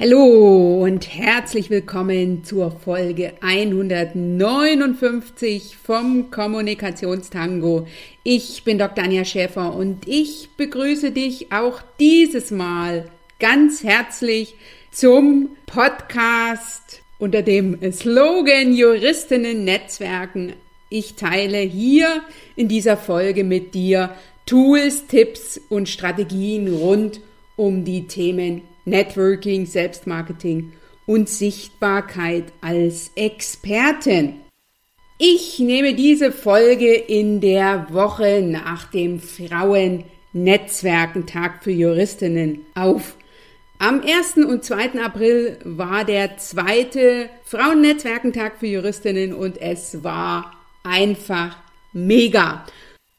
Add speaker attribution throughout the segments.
Speaker 1: Hallo und herzlich willkommen zur Folge 159 vom Kommunikationstango. Ich bin Dr. Anja Schäfer und ich begrüße dich auch dieses Mal ganz herzlich zum Podcast unter dem Slogan Juristinnen Netzwerken. Ich teile hier in dieser Folge mit dir Tools, Tipps und Strategien rund um die Themen Networking, Selbstmarketing und Sichtbarkeit als Expertin. Ich nehme diese Folge in der Woche nach dem Frauennetzwerkentag für Juristinnen auf. Am 1. und 2. April war der zweite Frauennetzwerkentag für Juristinnen und es war einfach mega.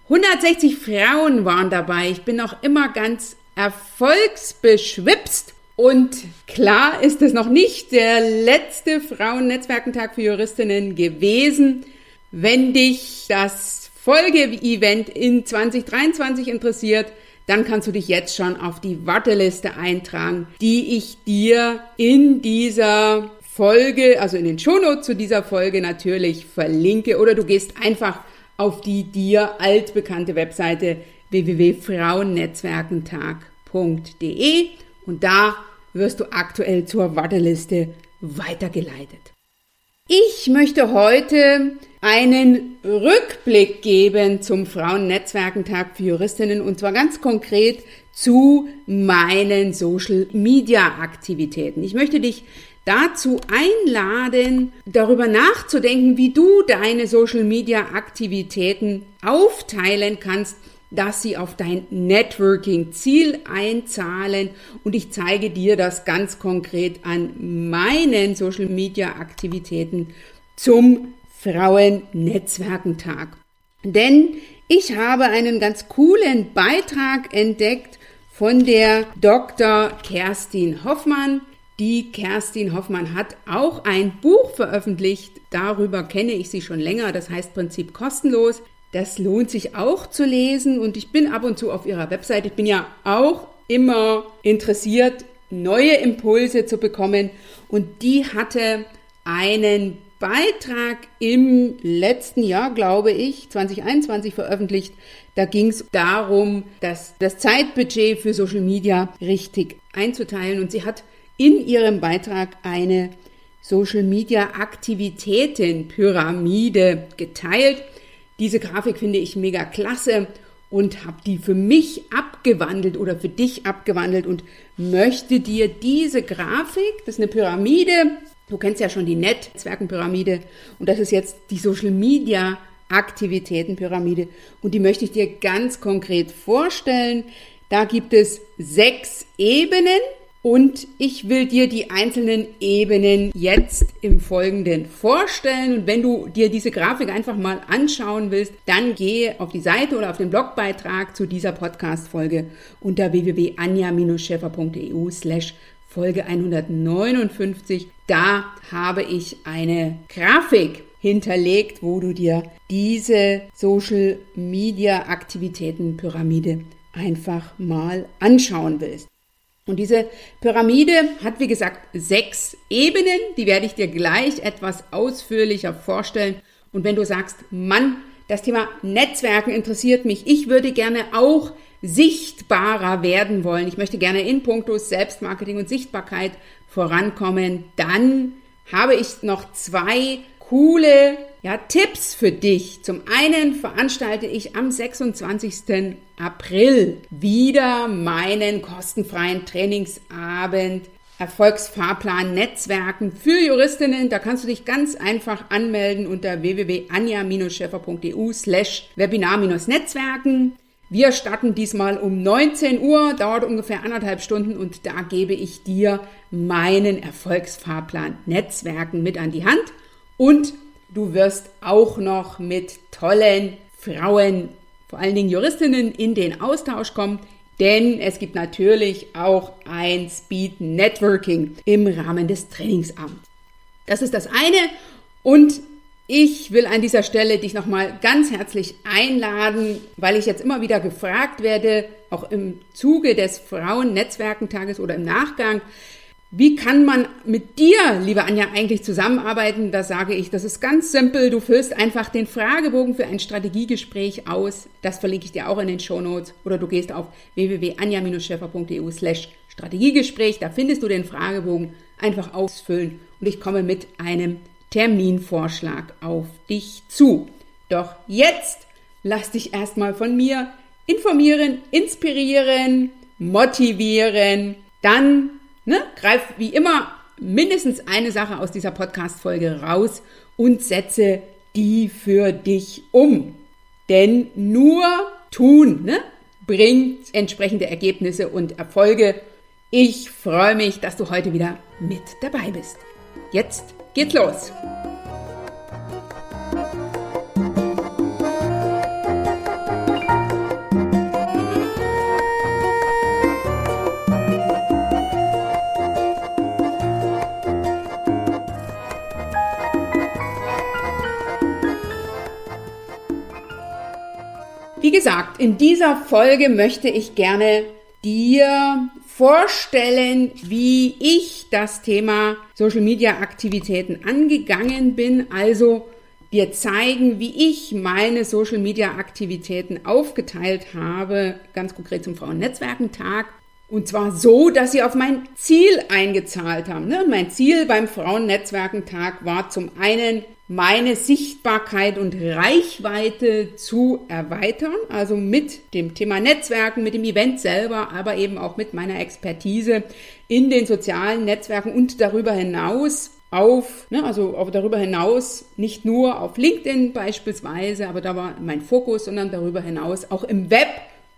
Speaker 1: 160 Frauen waren dabei. Ich bin noch immer ganz erfolgsbeschwipst und klar ist es noch nicht der letzte Frauennetzwerkentag für Juristinnen gewesen. Wenn dich das Folgeevent in 2023 interessiert, dann kannst du dich jetzt schon auf die Warteliste eintragen, die ich dir in dieser Folge, also in den Shownotes zu dieser Folge natürlich verlinke oder du gehst einfach auf die dir altbekannte Webseite www.frauennetzwerkentag.de und da wirst du aktuell zur Warteliste weitergeleitet. Ich möchte heute einen Rückblick geben zum Frauennetzwerkentag für Juristinnen und zwar ganz konkret zu meinen Social Media Aktivitäten. Ich möchte dich dazu einladen, darüber nachzudenken, wie du deine Social Media Aktivitäten aufteilen kannst, dass sie auf dein Networking-Ziel einzahlen und ich zeige dir das ganz konkret an meinen Social-Media-Aktivitäten zum Frauennetzwerkentag. Denn ich habe einen ganz coolen Beitrag entdeckt von der Dr. Kerstin Hoffmann. Die Kerstin Hoffmann hat auch ein Buch veröffentlicht. Darüber kenne ich sie schon länger. Das heißt Prinzip kostenlos. Das lohnt sich auch zu lesen und ich bin ab und zu auf ihrer Webseite. Ich bin ja auch immer interessiert, neue Impulse zu bekommen und die hatte einen Beitrag im letzten Jahr, glaube ich, 2021 veröffentlicht. Da ging es darum, dass das Zeitbudget für Social Media richtig einzuteilen und sie hat in ihrem Beitrag eine Social Media Aktivitäten Pyramide geteilt. Diese Grafik finde ich mega klasse und habe die für mich abgewandelt oder für dich abgewandelt und möchte dir diese Grafik, das ist eine Pyramide, du kennst ja schon die Netzwerkenpyramide und das ist jetzt die Social Media Aktivitätenpyramide und die möchte ich dir ganz konkret vorstellen. Da gibt es sechs Ebenen und ich will dir die einzelnen Ebenen jetzt im Folgenden vorstellen. Und wenn du dir diese Grafik einfach mal anschauen willst, dann gehe auf die Seite oder auf den Blogbeitrag zu dieser Podcast-Folge unter www.anja-scheffer.eu slash Folge 159. Da habe ich eine Grafik hinterlegt, wo du dir diese Social Media Aktivitäten Pyramide einfach mal anschauen willst. Und diese Pyramide hat, wie gesagt, sechs Ebenen. Die werde ich dir gleich etwas ausführlicher vorstellen. Und wenn du sagst, Mann, das Thema Netzwerken interessiert mich, ich würde gerne auch sichtbarer werden wollen, ich möchte gerne in puncto Selbstmarketing und Sichtbarkeit vorankommen, dann habe ich noch zwei coole ja, Tipps für dich. Zum einen veranstalte ich am 26. April wieder meinen kostenfreien Trainingsabend Erfolgsfahrplan Netzwerken für Juristinnen. Da kannst du dich ganz einfach anmelden unter www.anja-scheffer.eu slash Webinar-Netzwerken. Wir starten diesmal um 19 Uhr, dauert ungefähr anderthalb Stunden und da gebe ich dir meinen Erfolgsfahrplan Netzwerken mit an die Hand und du wirst auch noch mit tollen Frauen, vor allen Dingen Juristinnen, in den Austausch kommen, denn es gibt natürlich auch ein Speed Networking im Rahmen des Trainingsabends. Das ist das eine und ich will an dieser Stelle dich nochmal ganz herzlich einladen, weil ich jetzt immer wieder gefragt werde, auch im Zuge des Frauennetzwerkentages oder im Nachgang, Wie kann man mit dir, liebe Anja, eigentlich zusammenarbeiten? Da sage ich, das ist ganz simpel. Du füllst einfach den Fragebogen für ein Strategiegespräch aus. Das verlinke ich dir auch in den Show Notes. Oder du gehst auf www.anja-scheffer.eu slash Strategiegespräch. Da findest du den Fragebogen. Einfach ausfüllen und ich komme mit einem Terminvorschlag auf dich zu. Doch jetzt lass dich erstmal von mir informieren, inspirieren, motivieren. Dann Ne? Greif wie immer mindestens eine Sache aus dieser Podcast-Folge raus und setze die für dich um. Denn nur tun ne, bringt entsprechende Ergebnisse und Erfolge. Ich freue mich, dass du heute wieder mit dabei bist. Jetzt geht's los. Gesagt, in dieser Folge möchte ich gerne dir vorstellen, wie ich das Thema Social Media Aktivitäten angegangen bin. Also dir zeigen, wie ich meine Social Media Aktivitäten aufgeteilt habe, ganz konkret zum Frauennetzwerkentag. Und zwar so, dass sie auf mein Ziel eingezahlt haben. Ne? Mein Ziel beim Frauennetzwerkentag war zum einen meine Sichtbarkeit und Reichweite zu erweitern, also mit dem Thema Netzwerken, mit dem Event selber, aber eben auch mit meiner Expertise in den sozialen Netzwerken und darüber hinaus auf, ne, also auf darüber hinaus nicht nur auf LinkedIn beispielsweise, aber da war mein Fokus, sondern darüber hinaus auch im Web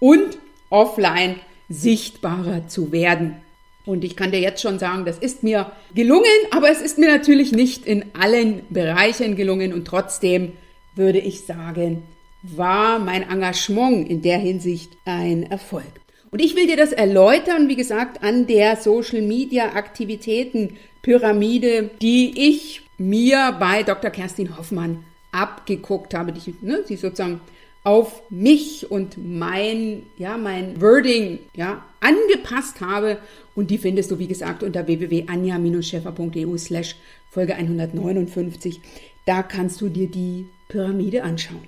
Speaker 1: und offline sichtbarer zu werden. Und ich kann dir jetzt schon sagen, das ist mir gelungen, aber es ist mir natürlich nicht in allen Bereichen gelungen und trotzdem würde ich sagen, war mein Engagement in der Hinsicht ein Erfolg. Und ich will dir das erläutern, wie gesagt, an der Social Media Aktivitäten Pyramide, die ich mir bei Dr. Kerstin Hoffmann abgeguckt habe, die, ne, sie sozusagen auf mich und mein, ja, mein Wording, ja, angepasst habe. Und die findest du, wie gesagt, unter www.anja-scheffer.eu slash Folge 159. Da kannst du dir die Pyramide anschauen.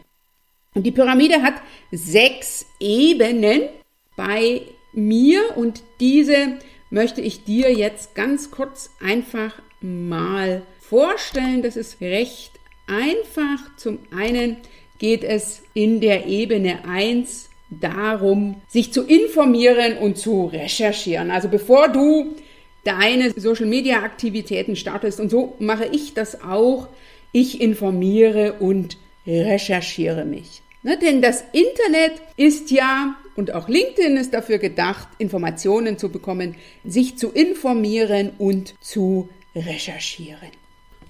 Speaker 1: Und die Pyramide hat sechs Ebenen bei mir und diese möchte ich dir jetzt ganz kurz einfach mal vorstellen. Das ist recht einfach. Zum einen geht es in der Ebene 1 darum, sich zu informieren und zu recherchieren. Also bevor du deine Social-Media-Aktivitäten startest, und so mache ich das auch, ich informiere und recherchiere mich. Ne, denn das Internet ist ja, und auch LinkedIn ist dafür gedacht, Informationen zu bekommen, sich zu informieren und zu recherchieren.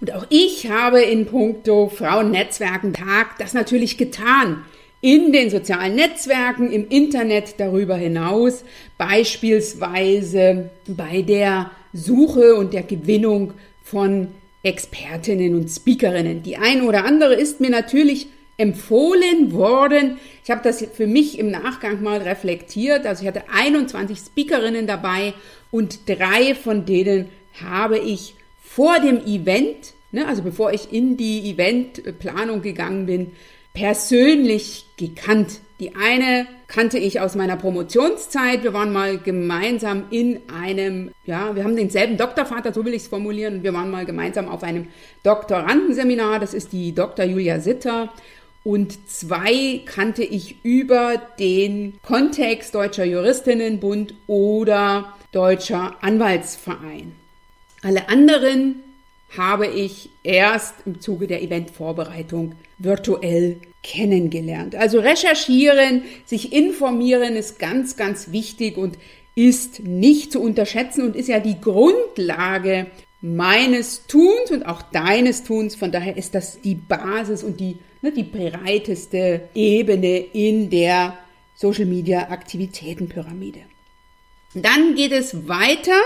Speaker 1: Und auch ich habe in puncto Frauennetzwerken Tag das natürlich getan. In den sozialen Netzwerken, im Internet darüber hinaus, beispielsweise bei der Suche und der Gewinnung von Expertinnen und Speakerinnen. Die eine oder andere ist mir natürlich empfohlen worden. Ich habe das für mich im Nachgang mal reflektiert. Also ich hatte 21 Speakerinnen dabei und drei von denen habe ich vor dem Event, ne, also bevor ich in die Eventplanung gegangen bin, persönlich gekannt. Die eine kannte ich aus meiner Promotionszeit. Wir waren mal gemeinsam in einem, ja, wir haben denselben Doktorvater, so will ich es formulieren, wir waren mal gemeinsam auf einem Doktorandenseminar. Das ist die Dr. Julia Sitter. Und zwei kannte ich über den Kontext Deutscher Juristinnenbund oder Deutscher Anwaltsverein. Alle anderen habe ich erst im Zuge der Eventvorbereitung virtuell kennengelernt. Also recherchieren, sich informieren ist ganz, ganz wichtig und ist nicht zu unterschätzen und ist ja die Grundlage meines Tuns und auch deines Tuns. Von daher ist das die Basis und die, ne, die breiteste Ebene in der Social Media Aktivitätenpyramide. Dann geht es weiter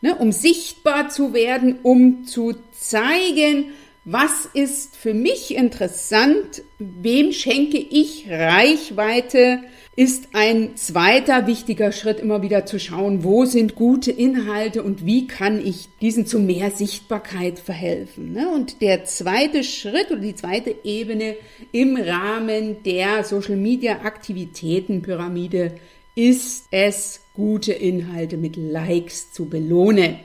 Speaker 1: ne, um sichtbar zu werden, um zu zeigen, Was ist für mich interessant? Wem schenke ich Reichweite? Ist ein zweiter wichtiger Schritt immer wieder zu schauen, wo sind gute Inhalte und wie kann ich diesen zu mehr Sichtbarkeit verhelfen. Ne? Und der zweite Schritt oder die zweite Ebene im Rahmen der Social Media Aktivitätenpyramide ist es, gute Inhalte mit Likes zu belohnen.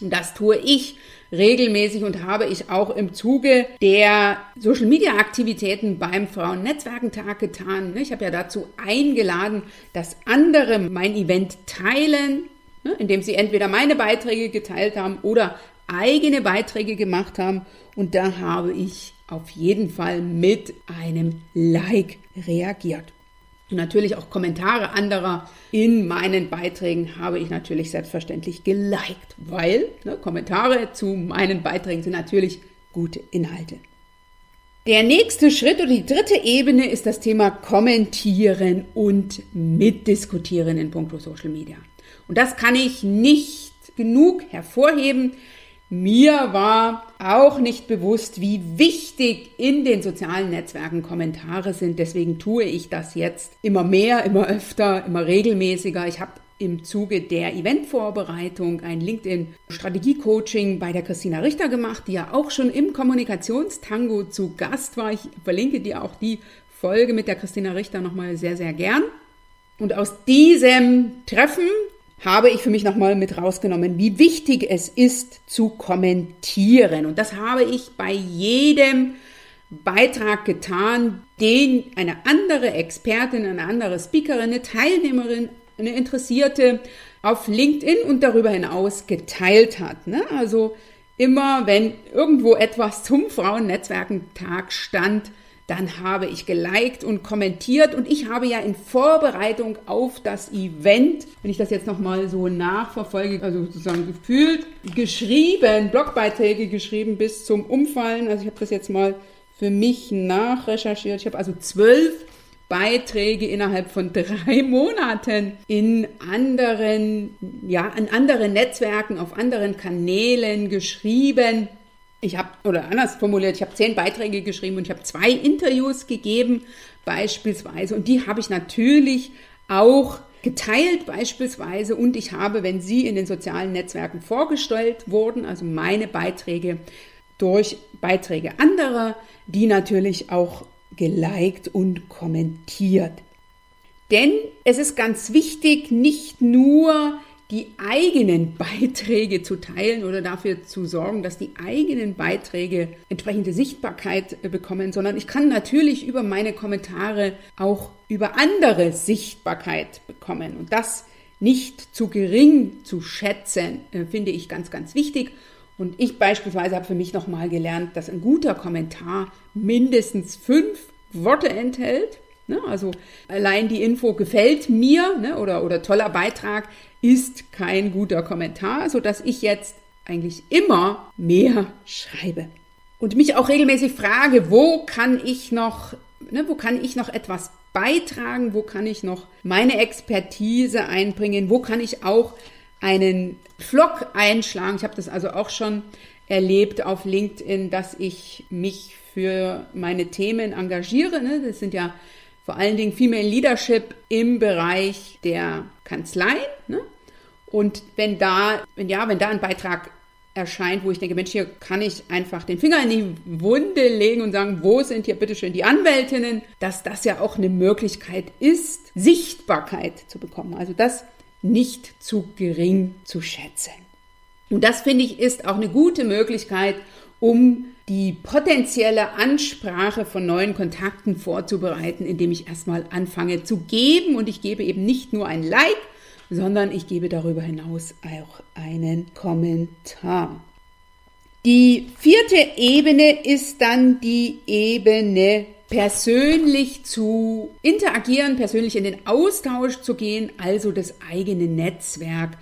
Speaker 1: Und das tue ich regelmäßig und habe ich auch im Zuge der Social Media Aktivitäten beim Frauennetzwerkentag getan. Ich habe ja dazu eingeladen, dass andere mein Event teilen, ne, indem sie entweder meine Beiträge geteilt haben oder eigene Beiträge gemacht haben. Und da habe ich auf jeden Fall mit einem Like reagiert. Und natürlich auch Kommentare anderer in meinen Beiträgen habe ich natürlich selbstverständlich geliked, weil ne, Kommentare zu meinen Beiträgen sind natürlich gute Inhalte. Der nächste Schritt oder die dritte Ebene ist das Thema Kommentieren und Mitdiskutieren in puncto Social Media. Und das kann ich nicht genug hervorheben, mir war auch nicht bewusst, wie wichtig in den sozialen Netzwerken Kommentare sind. Deswegen tue ich das jetzt immer mehr, immer öfter, immer regelmäßiger. Ich habe im Zuge der Eventvorbereitung ein LinkedIn-Strategie-Coaching bei der Christina Richter gemacht, die ja auch schon im Kommunikationstango zu Gast war. Ich verlinke dir auch die Folge mit der Christina Richter nochmal sehr, sehr gern. Und aus diesem Treffen habe ich für mich nochmal mit rausgenommen, wie wichtig es ist zu kommentieren. Und das habe ich bei jedem Beitrag getan, den eine andere Expertin, eine andere Speakerin, eine Teilnehmerin, eine Interessierte auf LinkedIn und darüber hinaus geteilt hat. Ne? Also immer, wenn irgendwo etwas zum Frauennetzwerkentag stand, dann habe ich geliked und kommentiert und ich habe ja in Vorbereitung auf das Event, wenn ich das jetzt nochmal so nachverfolge, also sozusagen gefühlt, geschrieben, Blogbeiträge geschrieben bis zum Umfallen. Also ich habe das jetzt mal für mich nachrecherchiert. Ich habe also zwölf Beiträge innerhalb von drei Monaten in anderen, ja, an anderen Netzwerken, auf anderen Kanälen geschrieben ich habe, oder anders formuliert, ich habe zehn Beiträge geschrieben und ich habe zwei Interviews gegeben, beispielsweise. Und die habe ich natürlich auch geteilt beispielsweise und ich habe, wenn sie in den sozialen Netzwerken vorgestellt wurden, also meine Beiträge durch Beiträge anderer, die natürlich auch geliked und kommentiert. Denn es ist ganz wichtig, nicht nur die eigenen Beiträge zu teilen oder dafür zu sorgen, dass die eigenen Beiträge entsprechende Sichtbarkeit äh, bekommen, sondern ich kann natürlich über meine Kommentare auch über andere Sichtbarkeit bekommen. Und das nicht zu gering zu schätzen, äh, finde ich ganz, ganz wichtig. Und ich beispielsweise habe für mich nochmal gelernt, dass ein guter Kommentar mindestens fünf Worte enthält. Ne? Also allein die Info gefällt mir ne? oder, oder toller Beitrag ist kein guter Kommentar, sodass ich jetzt eigentlich immer mehr schreibe. Und mich auch regelmäßig frage, wo kann ich noch, ne, wo kann ich noch etwas beitragen, wo kann ich noch meine Expertise einbringen, wo kann ich auch einen Vlog einschlagen. Ich habe das also auch schon erlebt auf LinkedIn, dass ich mich für meine Themen engagiere. Ne? Das sind ja vor allen Dingen Female Leadership im Bereich der Kanzleien. Ne? Und wenn da, wenn ja, wenn da ein Beitrag erscheint, wo ich denke, Mensch, hier kann ich einfach den Finger in die Wunde legen und sagen, wo sind hier bitteschön die Anwältinnen, dass das ja auch eine Möglichkeit ist, Sichtbarkeit zu bekommen. Also das nicht zu gering zu schätzen. Und das finde ich ist auch eine gute Möglichkeit, um die potenzielle Ansprache von neuen Kontakten vorzubereiten, indem ich erstmal anfange zu geben und ich gebe eben nicht nur ein Like, sondern ich gebe darüber hinaus auch einen Kommentar. Die vierte Ebene ist dann die Ebene persönlich zu interagieren, persönlich in den Austausch zu gehen, also das eigene Netzwerk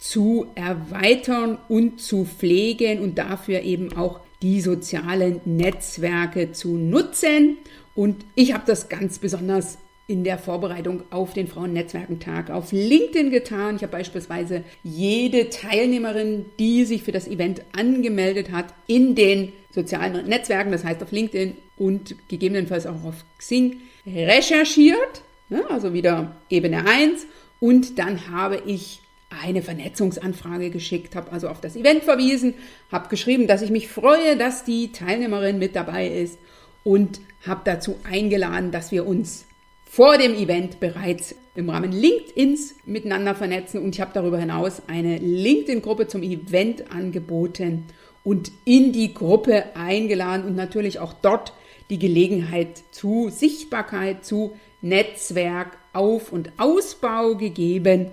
Speaker 1: zu erweitern und zu pflegen und dafür eben auch die sozialen Netzwerke zu nutzen. Und ich habe das ganz besonders in der Vorbereitung auf den Frauennetzwerkentag auf LinkedIn getan. Ich habe beispielsweise jede Teilnehmerin, die sich für das Event angemeldet hat, in den sozialen Netzwerken, das heißt auf LinkedIn und gegebenenfalls auch auf Xing, recherchiert, ne, also wieder Ebene 1. Und dann habe ich eine Vernetzungsanfrage geschickt, habe also auf das Event verwiesen, habe geschrieben, dass ich mich freue, dass die Teilnehmerin mit dabei ist und habe dazu eingeladen, dass wir uns vor dem Event bereits im Rahmen LinkedIns miteinander vernetzen und ich habe darüber hinaus eine LinkedIn-Gruppe zum Event angeboten und in die Gruppe eingeladen und natürlich auch dort die Gelegenheit zu Sichtbarkeit, zu Netzwerk, Auf- und Ausbau gegeben,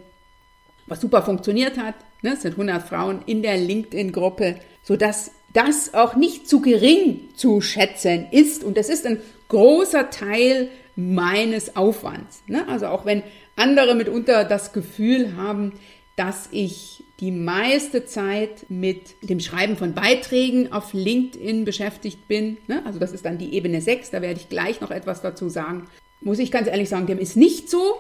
Speaker 1: was super funktioniert hat. Ne? Es sind 100 Frauen in der LinkedIn-Gruppe, sodass das auch nicht zu gering zu schätzen ist. Und das ist ein großer Teil meines Aufwands. Ne? Also auch wenn andere mitunter das Gefühl haben, dass ich die meiste Zeit mit dem Schreiben von Beiträgen auf LinkedIn beschäftigt bin. Ne? Also das ist dann die Ebene 6, da werde ich gleich noch etwas dazu sagen. Muss ich ganz ehrlich sagen, dem ist nicht so.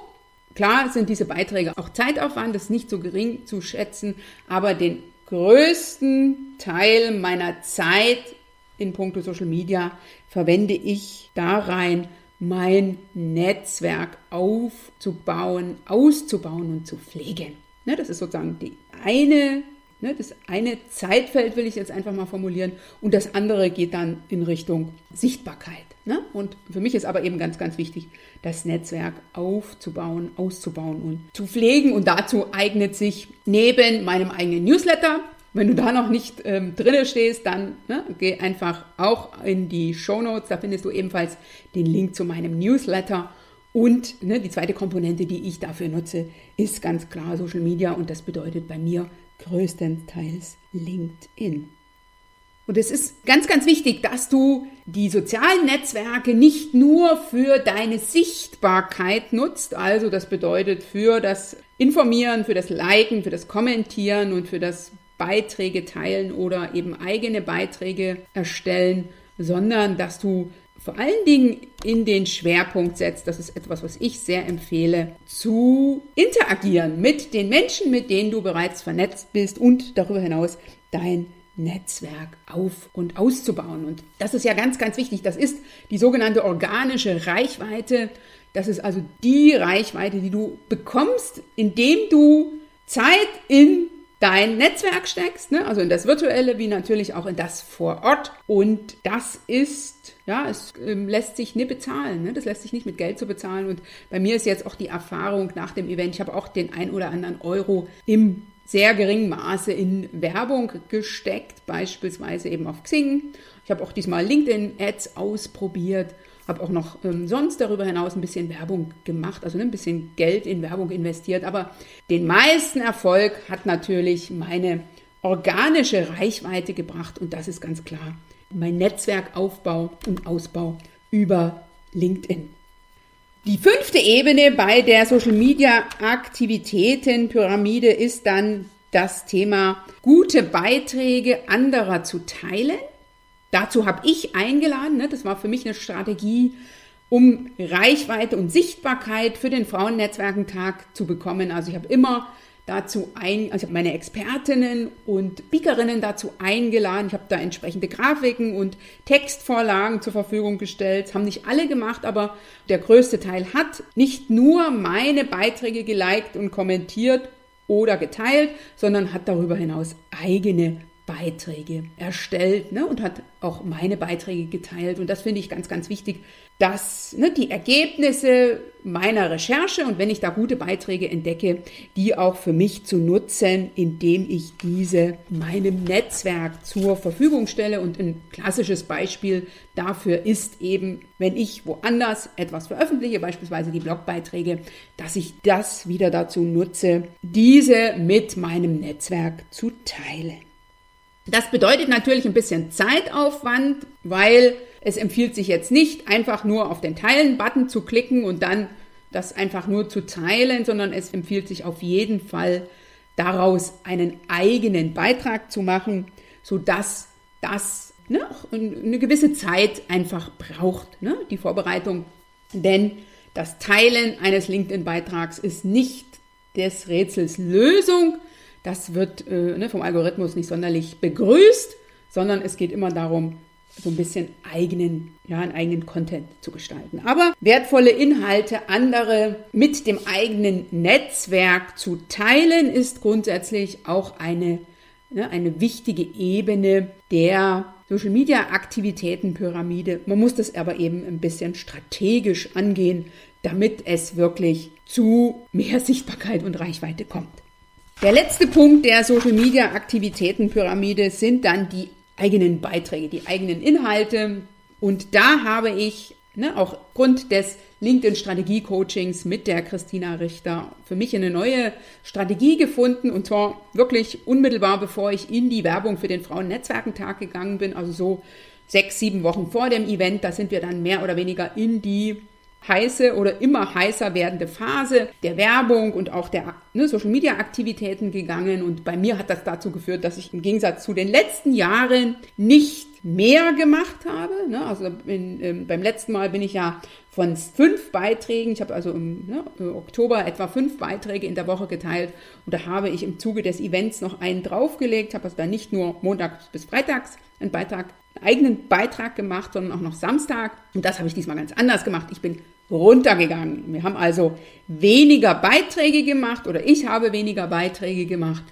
Speaker 1: Klar sind diese Beiträge auch Zeitaufwand, das ist nicht so gering zu schätzen, aber den größten Teil meiner Zeit in puncto Social Media verwende ich da rein, mein Netzwerk aufzubauen, auszubauen und zu pflegen. Ne, das ist sozusagen die eine, ne, das eine Zeitfeld, will ich jetzt einfach mal formulieren, und das andere geht dann in Richtung Sichtbarkeit. Ne? Und für mich ist aber eben ganz, ganz wichtig, das Netzwerk aufzubauen, auszubauen und zu pflegen. Und dazu eignet sich neben meinem eigenen Newsletter, wenn du da noch nicht ähm, drinne stehst, dann ne, geh einfach auch in die Show Notes. Da findest du ebenfalls den Link zu meinem Newsletter. Und ne, die zweite Komponente, die ich dafür nutze, ist ganz klar Social Media und das bedeutet bei mir größtenteils LinkedIn. Und es ist ganz, ganz wichtig, dass du die sozialen Netzwerke nicht nur für deine Sichtbarkeit nutzt, also das bedeutet für das Informieren, für das Liken, für das Kommentieren und für das Beiträge teilen oder eben eigene Beiträge erstellen, sondern dass du vor allen Dingen in den Schwerpunkt setzt, das ist etwas, was ich sehr empfehle, zu interagieren mit den Menschen, mit denen du bereits vernetzt bist und darüber hinaus dein Netzwerk auf und auszubauen. Und das ist ja ganz, ganz wichtig. Das ist die sogenannte organische Reichweite. Das ist also die Reichweite, die du bekommst, indem du Zeit in dein Netzwerk steckst, ne? also in das virtuelle wie natürlich auch in das vor Ort. Und das ist, ja, es ähm, lässt sich nicht bezahlen. Ne? Das lässt sich nicht mit Geld zu bezahlen. Und bei mir ist jetzt auch die Erfahrung nach dem Event, ich habe auch den ein oder anderen Euro im sehr geringen Maße in Werbung gesteckt, beispielsweise eben auf Xing. Ich habe auch diesmal LinkedIn-Ads ausprobiert habe auch noch ähm, sonst darüber hinaus ein bisschen Werbung gemacht, also ein bisschen Geld in Werbung investiert. Aber den meisten Erfolg hat natürlich meine organische Reichweite gebracht und das ist ganz klar mein Netzwerkaufbau und Ausbau über LinkedIn. Die fünfte Ebene bei der Social Media Aktivitäten Pyramide ist dann das Thema gute Beiträge anderer zu teilen Dazu habe ich eingeladen, ne, das war für mich eine Strategie, um Reichweite und Sichtbarkeit für den Frauennetzwerkentag zu bekommen. Also ich habe immer dazu ein, also ich habe meine Expertinnen und Speakerinnen dazu eingeladen. Ich habe da entsprechende Grafiken und Textvorlagen zur Verfügung gestellt. Das haben nicht alle gemacht, aber der größte Teil hat nicht nur meine Beiträge geliked und kommentiert oder geteilt, sondern hat darüber hinaus eigene Beiträge erstellt ne, und hat auch meine Beiträge geteilt. Und das finde ich ganz, ganz wichtig, dass ne, die Ergebnisse meiner Recherche und wenn ich da gute Beiträge entdecke, die auch für mich zu nutzen, indem ich diese meinem Netzwerk zur Verfügung stelle. Und ein klassisches Beispiel dafür ist eben, wenn ich woanders etwas veröffentliche, beispielsweise die Blogbeiträge, dass ich das wieder dazu nutze, diese mit meinem Netzwerk zu teilen. Das bedeutet natürlich ein bisschen Zeitaufwand, weil es empfiehlt sich jetzt nicht, einfach nur auf den Teilen-Button zu klicken und dann das einfach nur zu teilen, sondern es empfiehlt sich auf jeden Fall daraus einen eigenen Beitrag zu machen, sodass das ne, eine gewisse Zeit einfach braucht, ne, die Vorbereitung. Denn das Teilen eines LinkedIn-Beitrags ist nicht des Rätsels Lösung. Das wird äh, ne, vom Algorithmus nicht sonderlich begrüßt, sondern es geht immer darum, so ein bisschen eigenen, ja, einen eigenen Content zu gestalten. Aber wertvolle Inhalte andere mit dem eigenen Netzwerk zu teilen, ist grundsätzlich auch eine, ne, eine wichtige Ebene der Social Media Aktivitätenpyramide. Man muss das aber eben ein bisschen strategisch angehen, damit es wirklich zu mehr Sichtbarkeit und Reichweite kommt. Der letzte Punkt der Social Media Aktivitätenpyramide sind dann die eigenen Beiträge, die eigenen Inhalte. Und da habe ich ne, auch Grund des LinkedIn Strategie Coachings mit der Christina Richter für mich eine neue Strategie gefunden und zwar wirklich unmittelbar bevor ich in die Werbung für den Frauen-Netzwerkentag gegangen bin, also so sechs, sieben Wochen vor dem Event, da sind wir dann mehr oder weniger in die heiße oder immer heißer werdende Phase der Werbung und auch der ne, Social Media Aktivitäten gegangen. Und bei mir hat das dazu geführt, dass ich im Gegensatz zu den letzten Jahren nicht mehr gemacht habe. Ne? Also in, ähm, beim letzten Mal bin ich ja von fünf Beiträgen, ich habe also im ne, Oktober etwa fünf Beiträge in der Woche geteilt und da habe ich im Zuge des Events noch einen draufgelegt, habe also dann nicht nur montags bis freitags einen Beitrag, einen eigenen Beitrag gemacht, sondern auch noch Samstag und das habe ich diesmal ganz anders gemacht. Ich bin runtergegangen. Wir haben also weniger Beiträge gemacht oder ich habe weniger Beiträge gemacht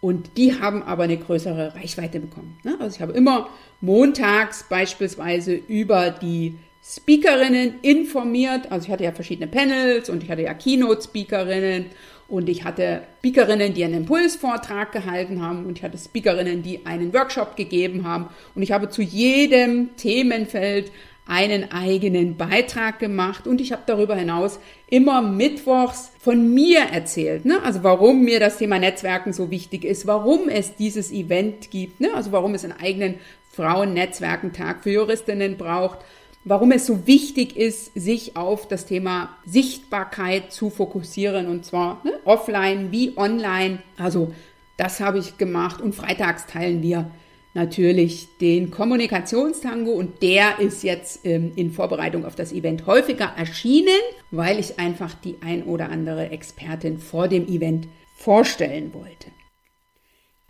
Speaker 1: und die haben aber eine größere Reichweite bekommen. Ne? Also ich habe immer montags beispielsweise über die Speakerinnen informiert. Also ich hatte ja verschiedene Panels und ich hatte ja Keynote-Speakerinnen und ich hatte Speakerinnen, die einen Impulsvortrag gehalten haben und ich hatte Speakerinnen, die einen Workshop gegeben haben und ich habe zu jedem Themenfeld einen eigenen Beitrag gemacht und ich habe darüber hinaus immer mittwochs von mir erzählt, ne? also warum mir das Thema Netzwerken so wichtig ist, warum es dieses Event gibt, ne? also warum es einen eigenen Frauennetzwerkentag für Juristinnen braucht, warum es so wichtig ist, sich auf das Thema Sichtbarkeit zu fokussieren und zwar ne? offline wie online. Also das habe ich gemacht und freitags teilen wir natürlich den Kommunikationstango und der ist jetzt ähm, in Vorbereitung auf das Event häufiger erschienen, weil ich einfach die ein oder andere Expertin vor dem Event vorstellen wollte.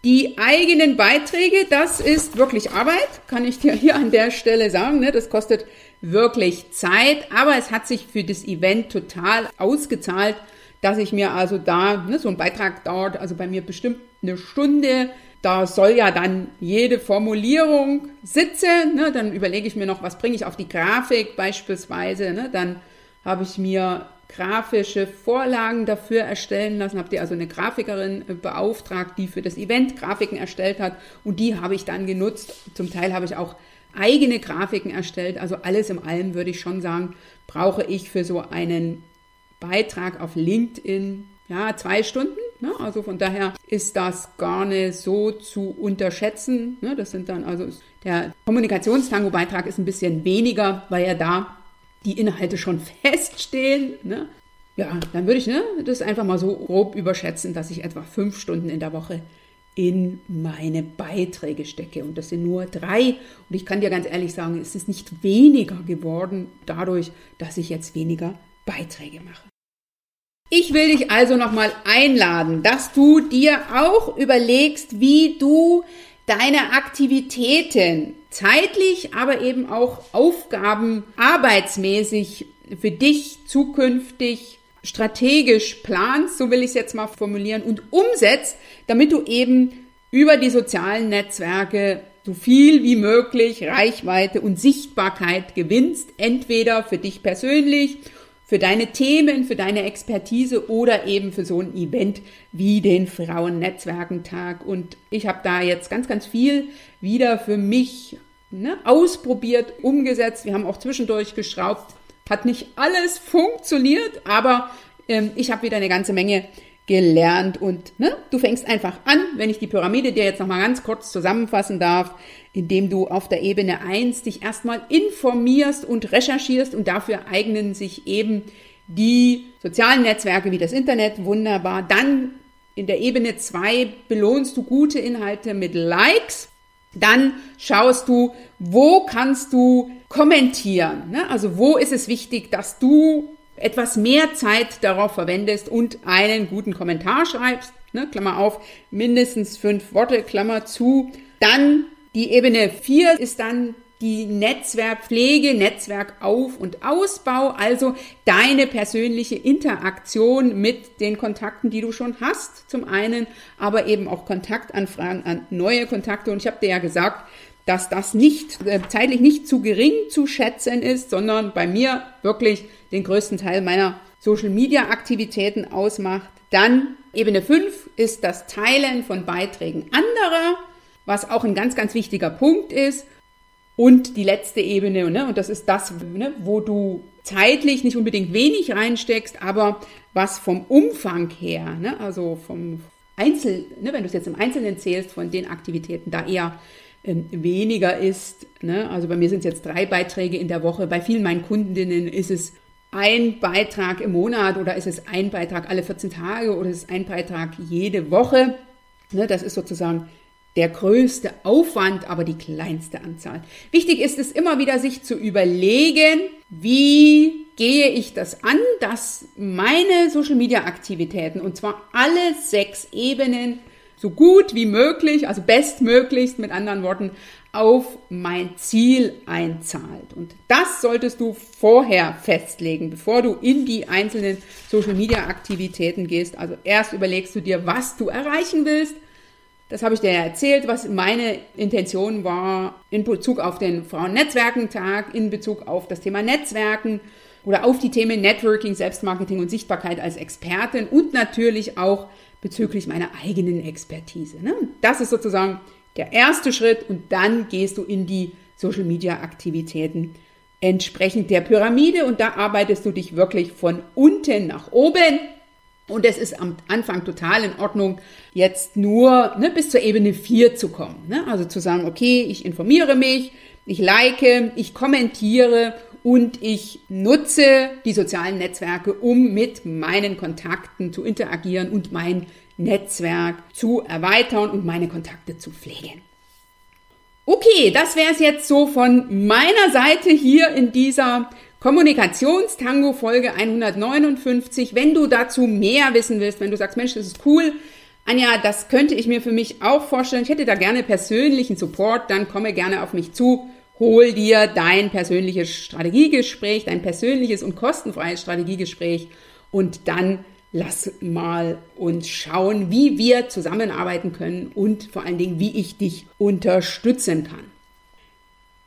Speaker 1: Die eigenen Beiträge, das ist wirklich Arbeit, kann ich dir hier an der Stelle sagen. Ne? Das kostet wirklich Zeit, aber es hat sich für das Event total ausgezahlt, dass ich mir also da, ne, so ein Beitrag dauert also bei mir bestimmt eine Stunde, da soll ja dann jede Formulierung sitzen. Ne? Dann überlege ich mir noch, was bringe ich auf die Grafik beispielsweise. Ne? Dann habe ich mir grafische Vorlagen dafür erstellen lassen. Habt ihr also eine Grafikerin äh, beauftragt, die für das Event Grafiken erstellt hat und die habe ich dann genutzt. Zum Teil habe ich auch eigene Grafiken erstellt. Also alles im allem würde ich schon sagen, brauche ich für so einen Beitrag auf LinkedIn ja zwei Stunden Ne? Also von daher ist das gar nicht so zu unterschätzen. Ne? Das sind dann also der Kommunikationstango-Beitrag ist ein bisschen weniger, weil ja da die Inhalte schon feststehen. Ne? Ja, dann würde ich ne, das einfach mal so grob überschätzen, dass ich etwa fünf Stunden in der Woche in meine Beiträge stecke. Und das sind nur drei. Und ich kann dir ganz ehrlich sagen, es ist nicht weniger geworden dadurch, dass ich jetzt weniger Beiträge mache. Ich will dich also nochmal einladen, dass du dir auch überlegst, wie du deine Aktivitäten zeitlich, aber eben auch Aufgaben arbeitsmäßig für dich zukünftig strategisch planst, so will ich es jetzt mal formulieren, und umsetzt, damit du eben über die sozialen Netzwerke so viel wie möglich Reichweite und Sichtbarkeit gewinnst, entweder für dich persönlich für deine Themen, für deine Expertise oder eben für so ein Event wie den Frauennetzwerkentag. Und ich habe da jetzt ganz, ganz viel wieder für mich ne, ausprobiert, umgesetzt. Wir haben auch zwischendurch geschraubt. Hat nicht alles funktioniert, aber ähm, ich habe wieder eine ganze Menge gelernt und ne, du fängst einfach an, wenn ich die Pyramide dir jetzt nochmal ganz kurz zusammenfassen darf, indem du auf der Ebene 1 dich erstmal informierst und recherchierst und dafür eignen sich eben die sozialen Netzwerke wie das Internet wunderbar. Dann in der Ebene 2 belohnst du gute Inhalte mit Likes. Dann schaust du, wo kannst du kommentieren. Ne? Also wo ist es wichtig, dass du etwas mehr Zeit darauf verwendest und einen guten Kommentar schreibst, ne, Klammer auf, mindestens fünf Worte, Klammer zu, dann die Ebene 4 ist dann die Netzwerkpflege, Netzwerkauf- und Ausbau, also deine persönliche Interaktion mit den Kontakten, die du schon hast, zum einen, aber eben auch Kontaktanfragen an neue Kontakte. Und ich habe dir ja gesagt, dass das nicht äh, zeitlich nicht zu gering zu schätzen ist, sondern bei mir wirklich den größten Teil meiner Social Media Aktivitäten ausmacht. Dann Ebene 5 ist das Teilen von Beiträgen anderer, was auch ein ganz, ganz wichtiger Punkt ist. Und die letzte Ebene, ne, und das ist das, ne, wo du zeitlich nicht unbedingt wenig reinsteckst, aber was vom Umfang her, ne, also vom Einzel, ne, wenn du es jetzt im Einzelnen zählst, von den Aktivitäten da eher ähm, weniger ist. Ne? Also bei mir sind es jetzt drei Beiträge in der Woche. Bei vielen meinen Kundinnen ist es ein Beitrag im Monat oder ist es ein Beitrag alle 14 Tage oder ist es ein Beitrag jede Woche. Ne? Das ist sozusagen der größte Aufwand, aber die kleinste Anzahl. Wichtig ist es immer wieder, sich zu überlegen, wie gehe ich das an, dass meine Social-Media-Aktivitäten, und zwar alle sechs Ebenen, so gut wie möglich, also bestmöglichst mit anderen Worten, auf mein Ziel einzahlt. Und das solltest du vorher festlegen, bevor du in die einzelnen Social-Media-Aktivitäten gehst. Also erst überlegst du dir, was du erreichen willst das habe ich dir ja erzählt, was meine Intention war in Bezug auf den Frauennetzwerkentag, in Bezug auf das Thema Netzwerken oder auf die Themen Networking, Selbstmarketing und Sichtbarkeit als Expertin und natürlich auch bezüglich meiner eigenen Expertise. Ne? Das ist sozusagen der erste Schritt und dann gehst du in die Social-Media-Aktivitäten entsprechend der Pyramide und da arbeitest du dich wirklich von unten nach oben und es ist am Anfang total in Ordnung, jetzt nur ne, bis zur Ebene 4 zu kommen. Ne? Also zu sagen, okay, ich informiere mich, ich like, ich kommentiere und ich nutze die sozialen Netzwerke, um mit meinen Kontakten zu interagieren und mein Netzwerk zu erweitern und meine Kontakte zu pflegen. Okay, das wäre es jetzt so von meiner Seite hier in dieser Kommunikationstango Folge 159. Wenn du dazu mehr wissen willst, wenn du sagst, Mensch, das ist cool, Anja, das könnte ich mir für mich auch vorstellen. Ich hätte da gerne persönlichen Support, dann komme gerne auf mich zu. Hol dir dein persönliches Strategiegespräch, dein persönliches und kostenfreies Strategiegespräch und dann lass mal uns schauen, wie wir zusammenarbeiten können und vor allen Dingen, wie ich dich unterstützen kann.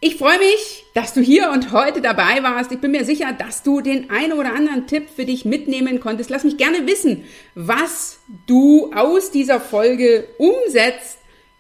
Speaker 1: Ich freue mich, dass du hier und heute dabei warst. Ich bin mir sicher, dass du den einen oder anderen Tipp für dich mitnehmen konntest. Lass mich gerne wissen, was du aus dieser Folge umsetzt.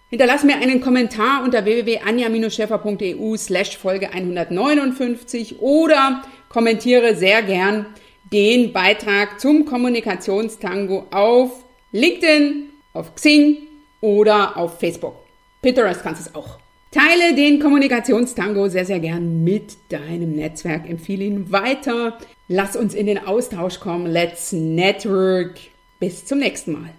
Speaker 1: Hinterlass mir einen Kommentar unter www.anja-scheffer.eu slash Folge 159 oder kommentiere sehr gern den Beitrag zum Kommunikationstango auf LinkedIn, auf Xing oder auf Facebook. Pinterest kannst du es auch. Teile den Kommunikationstango sehr, sehr gern mit deinem Netzwerk. Empfehle ihn weiter. Lass uns in den Austausch kommen. Let's network. Bis zum nächsten Mal.